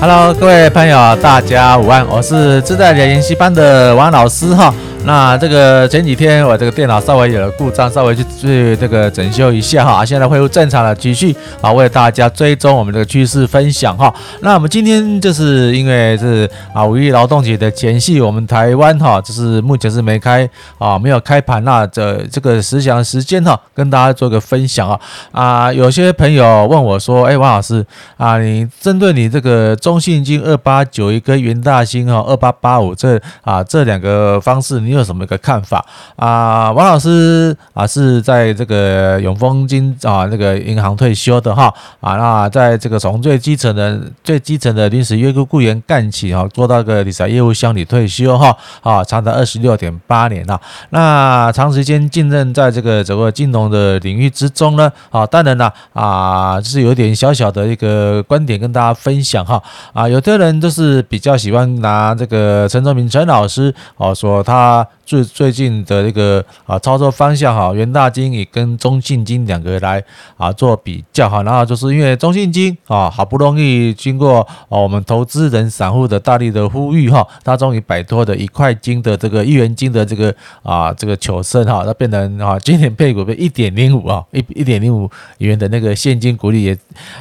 Hello，各位朋友，大家午安，我是自在理财研习班的王老师哈。那这个前几天我这个电脑稍微有了故障，稍微去去这个整修一下哈，现在恢复正常了，继续啊为大家追踪我们这个趋势分享哈。那我们今天就是因为是啊五一劳动节的前夕，我们台湾哈就是目前是没开啊没有开盘那这这个时详时间哈，跟大家做个分享啊啊有些朋友问我说，哎王老师啊你针对你这个中信金二八九一跟元大金哈二八八五这啊这两个方式你。你有什么一个看法啊？王老师啊，是在这个永丰金啊那个银行退休的哈啊，那在这个从最基层的最基层的临时约雇雇员干起哈，做到个理财业务襄理退休哈啊，长达二十六点八年了。那长时间浸润在这个整个金融的领域之中呢啊，当然了啊，就是有点小小的一个观点跟大家分享哈啊，有的人就是比较喜欢拿这个陈宗明陈老师哦说他。最最近的这个啊操作方向哈，元大金也跟中信金两个来啊做比较哈，然后就是因为中信金啊好不容易经过啊我们投资人散户的大力的呼吁哈，他终于摆脱的一块金的这个一元金的这个啊这个求生哈，那变成啊今年配股被一点零五啊一一点零五元的那个现金股利也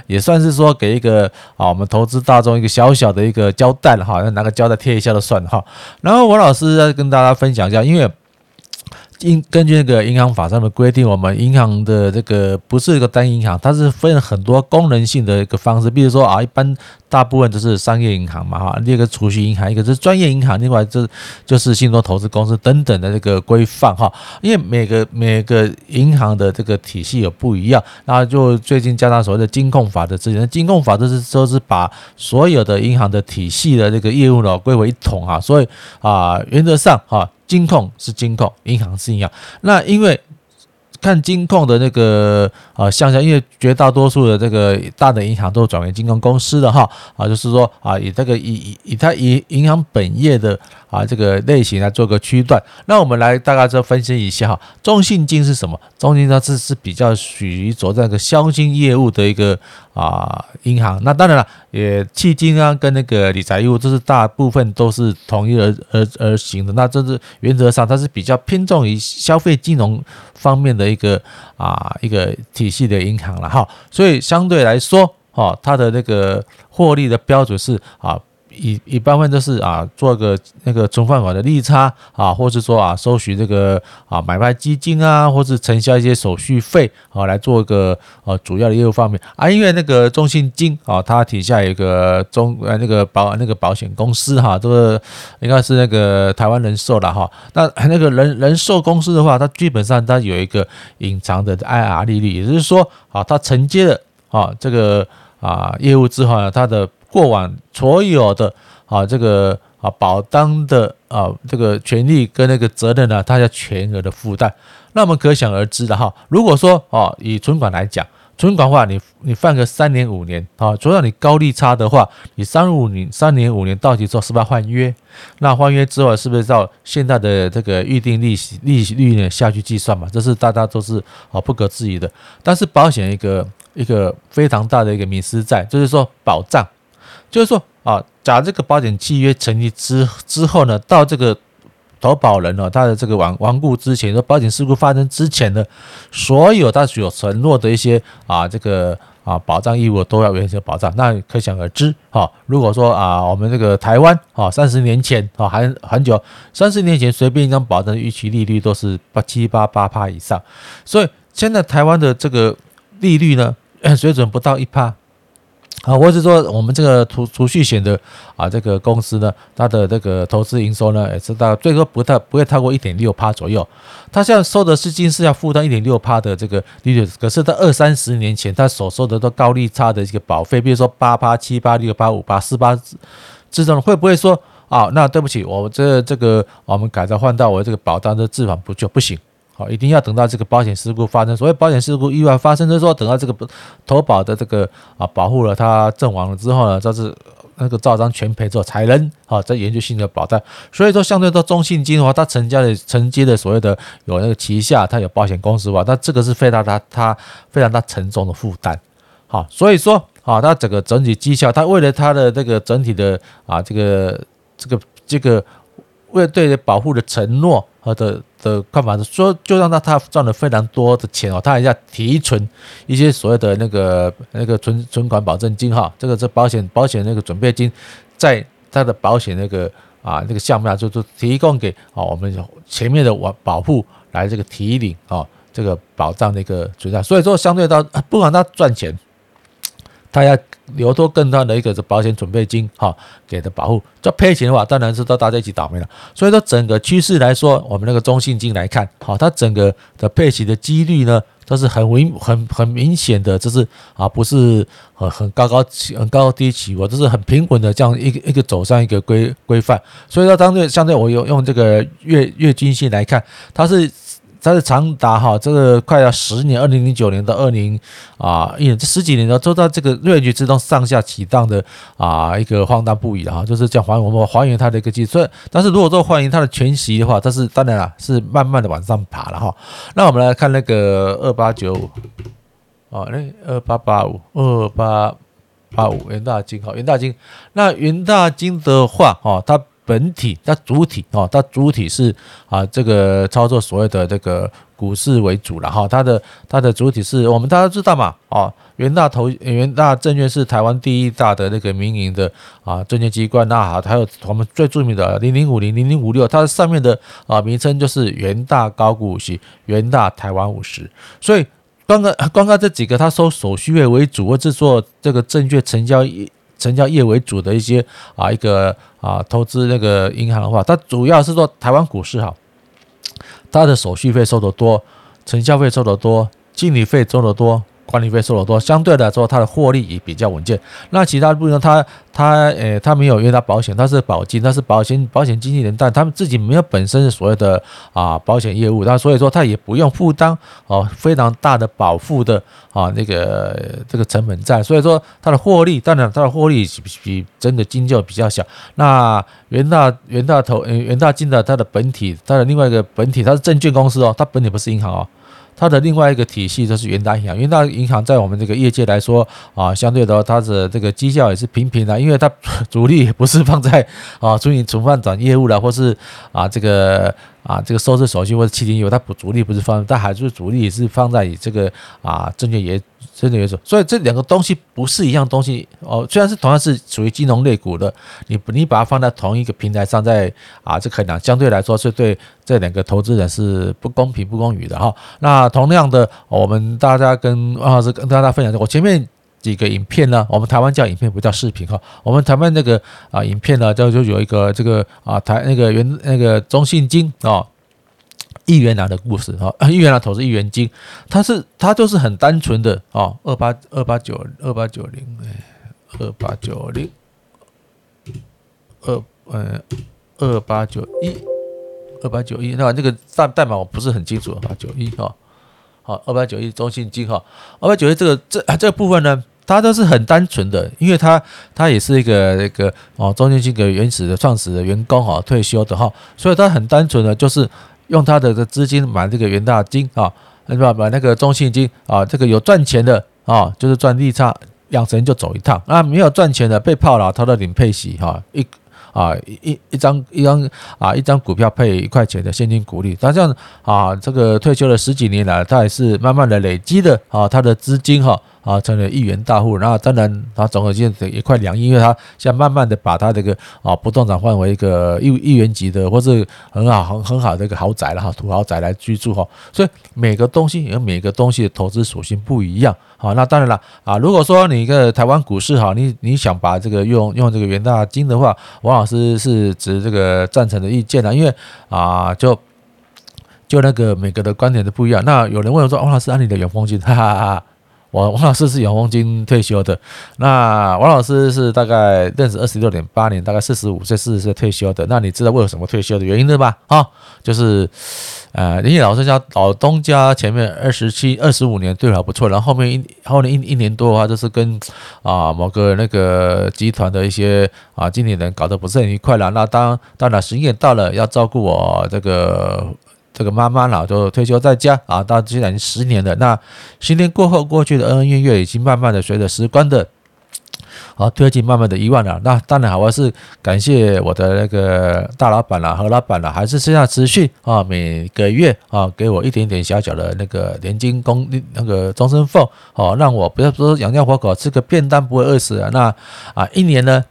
也算是说给一个啊我们投资大众一个小小的一个交代了哈，拿个胶带贴一下就算了哈，然后王老师在跟大家分。讲一下，因为因根据那个银行法上的规定，我们银行的这个不是一个单银行，它是分很多功能性的一个方式。比如说啊，一般大部分都是商业银行嘛，哈，一个储蓄银行，一个是专业银行，另外就是就是信托投资公司等等的这个规范哈。因为每个每个银行的这个体系有不一样，那就最近加上所谓的金控法的制定，金控法就是说是把所有的银行的体系的这个业务呢归为一统啊，所以啊，原则上哈。金控是金控，银行是银行。那因为看金控的那个啊，向下，因为绝大多数的这个大的银行都转为金控公司的哈啊，就是说啊，以这个以以以它以银行本业的啊这个类型来做个区段。那我们来大概就分析一下哈，中信金是什么？中信它是是比较属于做这个消金业务的一个。啊，银行那当然了，也迄金啊，跟那个理财业务，这是大部分都是统一而而而行的。那这是原则上，它是比较偏重于消费金融方面的一个啊一个体系的银行了哈。所以相对来说，哈，它的那个获利的标准是啊。一一般分都是啊，做个那个存放款的利差啊，或是说啊，收取这个啊买卖基金啊，或是承销一些手续费啊，来做一个呃主要的业务方面啊。因为那个中信金啊，它底下有一个中呃那个保那个保险公司哈，这个应该是那个台湾人寿的哈。那那个人人寿公司的话，它基本上它有一个隐藏的 IR 利率，也就是说啊，它承接了啊这个啊业务之后呢，它的过往所有的啊这个啊保单的啊这个权利跟那个责任呢，它要全额的负担。那么可想而知的哈，如果说啊以存款来讲，存款的话你你放个三年五年啊，除了你高利差的话，你三五年三年五年到期之后是不是要换约？那换约之后是不是照现在的这个预定利息利息率呢下去计算嘛？这是大家都是啊不可置疑的。但是保险一个一个非常大的一个迷失在，就是说保障。就是说啊，假这个保险契约成立之之后呢，到这个投保人呢，他的这个亡亡故之前，说保险事故发生之前呢所有他所承诺的一些啊，这个啊保障义务都要原则保障。那可想而知，哈，如果说啊，我们这个台湾啊，三十年前啊，还很久，三十年前随便一张保证的逾期利率都是八七八八趴以上，所以现在台湾的这个利率呢，水准不到一趴。啊，或者说我们这个储储蓄险的啊，这个公司呢，它的这个投资营收呢，也是大概最多不太不会超过一点六趴左右。它现在收的资金是要负担一点六趴的这个利率，可是它二三十年前它所收的都高利差的一个保费，比如说八趴、七趴、六趴、五趴、四趴这种，会不会说啊？那对不起，我这这个我们改造换到我这个保单的资产不就不行？好，一定要等到这个保险事故发生。所谓保险事故意外发生，就是说等到这个投保的这个啊保护了他阵亡了之后呢，就是那个照章全赔之后才能啊再研究性的保单。所以说，相对到中信金的话，它承接的承接的所谓的有那个旗下，它有保险公司吧，那这个是非常大它非常大沉重的负担。好，所以说啊，它整个整体绩效，它为了它的这个整体的啊这个这个这个为了对保护的承诺的。的看法是说，就让他他赚了非常多的钱哦，他还要提存一些所谓的那个那个存存款保证金哈，这个是保险保险那个准备金，在他的保险那个啊那个项目上，就是提供给啊我们前面的保保护来这个提领啊这个保障的一个存在，所以说相对到不管他赚钱，他要。留多更多的一个保险准备金哈，给的保护。这赔钱的话，当然是到大家一起倒霉了。所以说整个趋势来说，我们那个中信金来看，好，它整个的配息的几率呢，都是很明很很明显的，就是啊，不是很很高高起很高低起伏，都是很平稳的这样一个一个走上一个规规范。所以说，当对相对我用用这个月月均线来看，它是。它是长达哈，这个快要十年，二零零九年到二零啊一年，这十几年都都在这个瑞局之中上下起荡的啊一个荒诞不已的哈，就是这样还我们还原它的一个计算。但是如果说还原它的全息的话，它是当然了，是慢慢的往上爬了哈。那我们来看那个二八九五，哦，那二八八五二八八五元大金哈，元大金，那元大金的话哈，它。本体它主体哦，它主体是啊，这个操作所谓的这个股市为主了哈。它的它的主体是我们大家知道嘛哦，元大投元大证券是台湾第一大的那个民营的啊证券机关。那好，还有我们最著名的零零五零零零五六，它上面的啊名称就是元大高股息、元大台湾五十。所以刚刚刚刚这几个，它收手续费为主，或者做这个证券成交业成交业为主的一些啊一个啊投资那个银行的话，它主要是做台湾股市哈，它的手续费收的多，成交费收的多，经理费收的多。管理费收得多，相对来说它的获利也比较稳健。那其他部分，它它呃，它没有因为它保险，它是保金，它是保险保险经纪人，但他们自己没有本身所谓的啊保险业务，那所以说它也不用负担哦非常大的保护的啊那个这个成本在，所以说它的获利，当然它的获利比比真的金就比较小。那元大元大投元大金的它的本体，它的另外一个本体，它是证券公司哦，它本体不是银行哦。它的另外一个体系就是元大银行，元大银行在我们这个业界来说啊，相对的话，它的这个绩效也是平平的，因为它主力不是放在 啊，处理存放转业务了，或是啊这个。啊，这个收支手续或者期间业务，它不主力不是放，但还是主力是放在这个啊证券业证券业主，所以这两个东西不是一样东西哦。虽然是同样是属于金融类股的，你你把它放在同一个平台上，在啊这可能相对来说是对这两个投资人是不公平不公允的哈。那同样的，我们大家跟汪老师跟大家分享，我前面。几个影片呢？我们台湾叫影片，不叫视频哈。我们台湾那个啊影片呢，就就有一个这个啊台那个原那个中信金啊一元郎的故事哈，一元郎投资亿元金，它是它就是很单纯的啊二八二八九二八九零二八九零二嗯二八九一二八九一，那这个代代码我不是很清楚，二八九一哈。好，二八九一中信金哈，二八九一这个这这个部分呢，它都是很单纯的，因为它它也是一个那个哦中信金的原始的创始的员工哈退休的哈，所以它很单纯的，就是用他的这资金买这个元大金啊，那买那个中信金啊，这个有赚钱的啊，就是赚利差两成就走一趟，啊没有赚钱的被套牢，他的领配息哈一。啊，一一张一张啊，一张股票配一块钱的现金股利，他这样啊，这个退休了十几年来，他也是慢慢的累积的啊，他的资金哈。啊，成了亿元大户，然后当然他总合金也快两亿，因为他现在慢慢的把他这个啊不动产换为一个亿亿元级的，或是很好很很好的一个豪宅了哈，土豪宅来居住哈。所以每个东西有每个东西的投资属性不一样。好，那当然了啊，如果说你一个台湾股市哈，你你想把这个用用这个元大金的话，王老师是持这个赞成的意见了，因为啊就就那个每个的观点都不一样。那有人问我说，王老师，按你的永丰金，哈哈哈。王王老师是永丰金退休的，那王老师是大概认识二十六点八年，大概四十五岁、四十岁退休的。那你知道为什么退休的原因了吧？啊，就是呃，林业老师家老东家前面二十七、二十五年对我还不错，然后后面一后面一一年多的话，就是跟啊某个那个集团的一些啊经理人搞得不是很愉快了。那当当然时间到了，要照顾我这个。这个妈妈呢，就退休在家啊，到现在已经十年了。那十年过后，过去的恩恩怨怨已经慢慢的随着时光的啊推进，慢慢的遗忘了。那当然，我还是感谢我的那个大老板了、何老板了，还是现在持续啊，每个月啊给我一点点小小的那个年金工那个终身俸哦，让我不要说养家活口，吃个便当不会饿死啊。那啊，一年呢？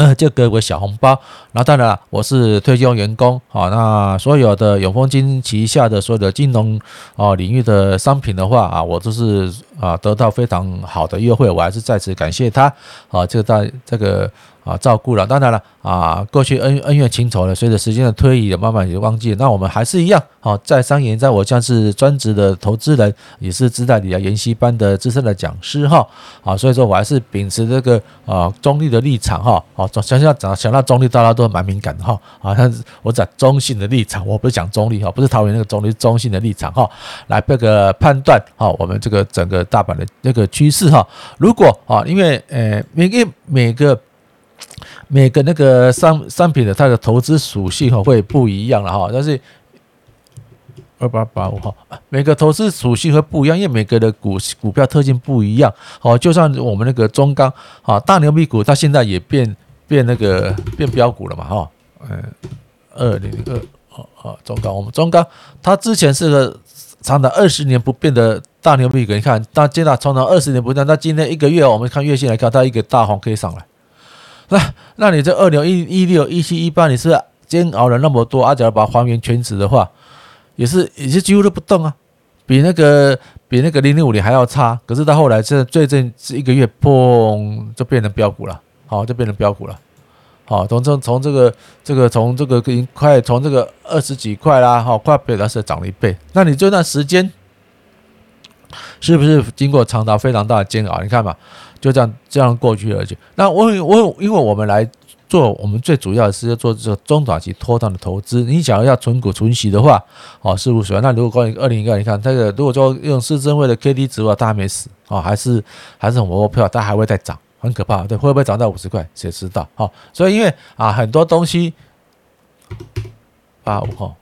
呃，就给我小红包，然后当然了，我是退休员工，啊，那所有的永丰金旗下的所有的金融啊领域的商品的话啊，我都是啊得到非常好的优惠，我还是再次感谢他，啊，这个在这个。啊，照顾了，当然了，啊，过去恩恩怨情仇呢，随着时间的推移，也慢慢也忘记了。那我们还是一样，好，在商言在，我像是专职的投资人，也是自在理财研习班的资深的讲师哈，啊，所以说我还是秉持这个啊中立的立场哈，好，想想讲想到中立，大家都蛮敏感的哈，啊，但是我讲中性的立场，我不是讲中立哈，不是桃园那个中立，中性的立场哈，来这个判断哈，我们这个整个大盘的那个趋势哈，如果啊，因为呃，每个每个。每个那个商商品的它的投资属性哈会不一样了哈，但是二八八五哈，每个投资属性会不一样，因为每个的股股票特性不一样。好，就像我们那个中钢啊，大牛逼股，它现在也变变那个变标股了嘛哈。嗯，二零零二啊啊，中钢我们中钢它之前是个长达二十年不变的大牛逼股，你看它接到长达二十年不变，那今天一个月我们看月线来看，它一个大红 K 上来。那，那你这二零一一六一七一八，你是煎熬了那么多，阿假如把它还原全值的话，也是也是几乎都不动啊，比那个比那个零零五零还要差。可是到后来，这最近这一个月，砰，就变成标股了，好，就变成标股了，好，从这从这个这个从这个已经快从这个二十几块啦，好，快被它是涨了一倍。那你这段时间是不是经过长达非常大的煎熬？你看嘛。就这样这样过去而已。那我我因为我们来做，我们最主要的是要做这个中短期拖档的投资。你想要存股存息的话，哦，事务所谓。那如果关于二零一二，你看这个，如果说用市证会的 K D 值的话，它还没死哦，还是还是很活泼，它还会再涨，很可怕。对，会不会涨到五十块？谁知道？哦，所以因为啊，很多东西八五号。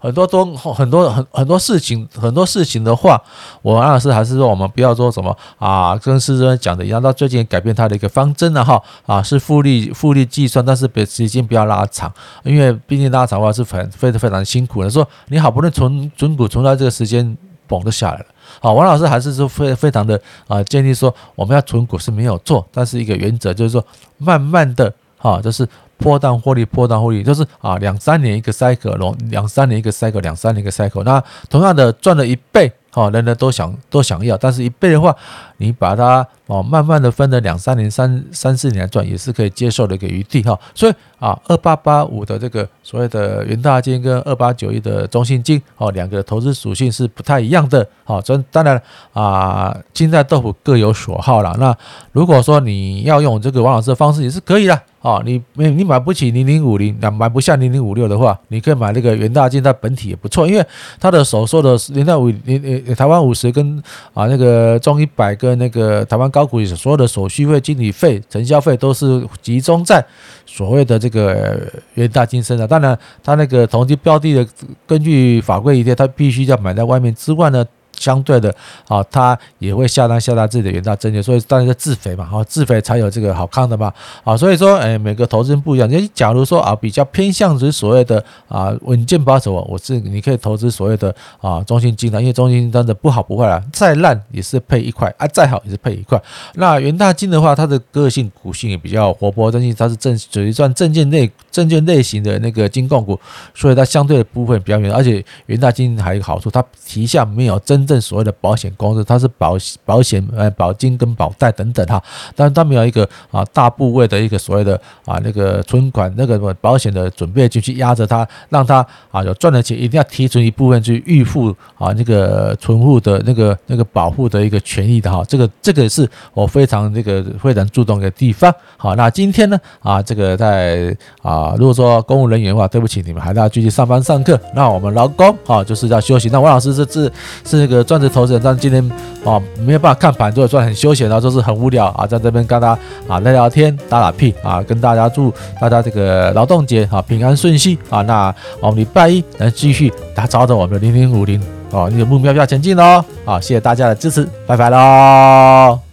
很多多很多很很多事情，很多事情的话，我王老师还是说，我们不要说什么啊，跟师尊讲的一样，到最近改变他的一个方针了哈啊，是复利复利计算，但是别时间不要拉长，因为毕竟拉长的话是很非常非常辛苦的。说你好不容易存存股存到这个时间，嘣就下来了。好，王老师还是说非非常的啊，建议说我们要存股是没有错，但是一个原则就是说，慢慢的哈，就是。波段获利，波段获利，就是啊，两三年一个 cycle，两三年一个 cycle，两三年一个 cycle。那同样的赚了一倍，哈，人人都想都想要，但是一倍的话，你把它哦慢慢的分了两三年、三三四年来赚，也是可以接受的一个余地哈。所以啊，二八八五的这个所谓的元大金跟二八九一的中信金哦，两个投资属性是不太一样的。好，所以当然啊，金在豆腐各有所好了。那如果说你要用这个王老师的方式，也是可以的。哦，你没你买不起零零五零，那买不下零零五六的话，你可以买那个元大金，它本体也不错，因为它的手收的零到五零呃台湾五十跟啊那个中一百跟那个台湾高股所有的手续费、经理费、成交费都是集中在所谓的这个元大金身上。当然，它那个投机标的的根据法规一定，它必须要买在外面之外呢。相对的，啊，他也会下单下单自己的元大证券，所以当然是自肥嘛，哈，自肥才有这个好看的嘛，啊，所以说，哎，每个投资人不一样。你假如说啊，比较偏向于所谓的啊稳健保守，我是你可以投资所谓的啊中信金的，因为中信金真的不好不坏啊，再烂也是配一块啊，再好也是配一块。那元大金的话，它的个性股性也比较活泼，但是它是证属于算证券类证券类型的那个金控股，所以它相对的部分比较远，而且元大金还有一个好处，它旗下没有真。正所谓的保险公司，它是保保险呃保金跟保代等等哈，但是它没有一个啊大部位的一个所谓的啊那个存款那个保险的准备金去压着它，让它啊有赚的钱一定要提存一部分去预付啊那个存户的那个那个保护的一个权益的哈，这个这个是我非常这个非常注重的地方。好，那今天呢啊这个在啊啊如果说公务人员的话，对不起，你们还是要继续上班上课。那我们劳工啊就是要休息。那王老师是是是那个专职投资人，但今天啊没有办法看盘，就算很休闲，然后就是很无聊啊，在这边跟大家啊聊聊天、打打屁啊，跟大家祝大家这个劳动节啊平安顺心啊。那我们礼拜一来继续打造着我们的零零五零哦，你的目标要前进喽！啊，谢谢大家的支持，拜拜喽。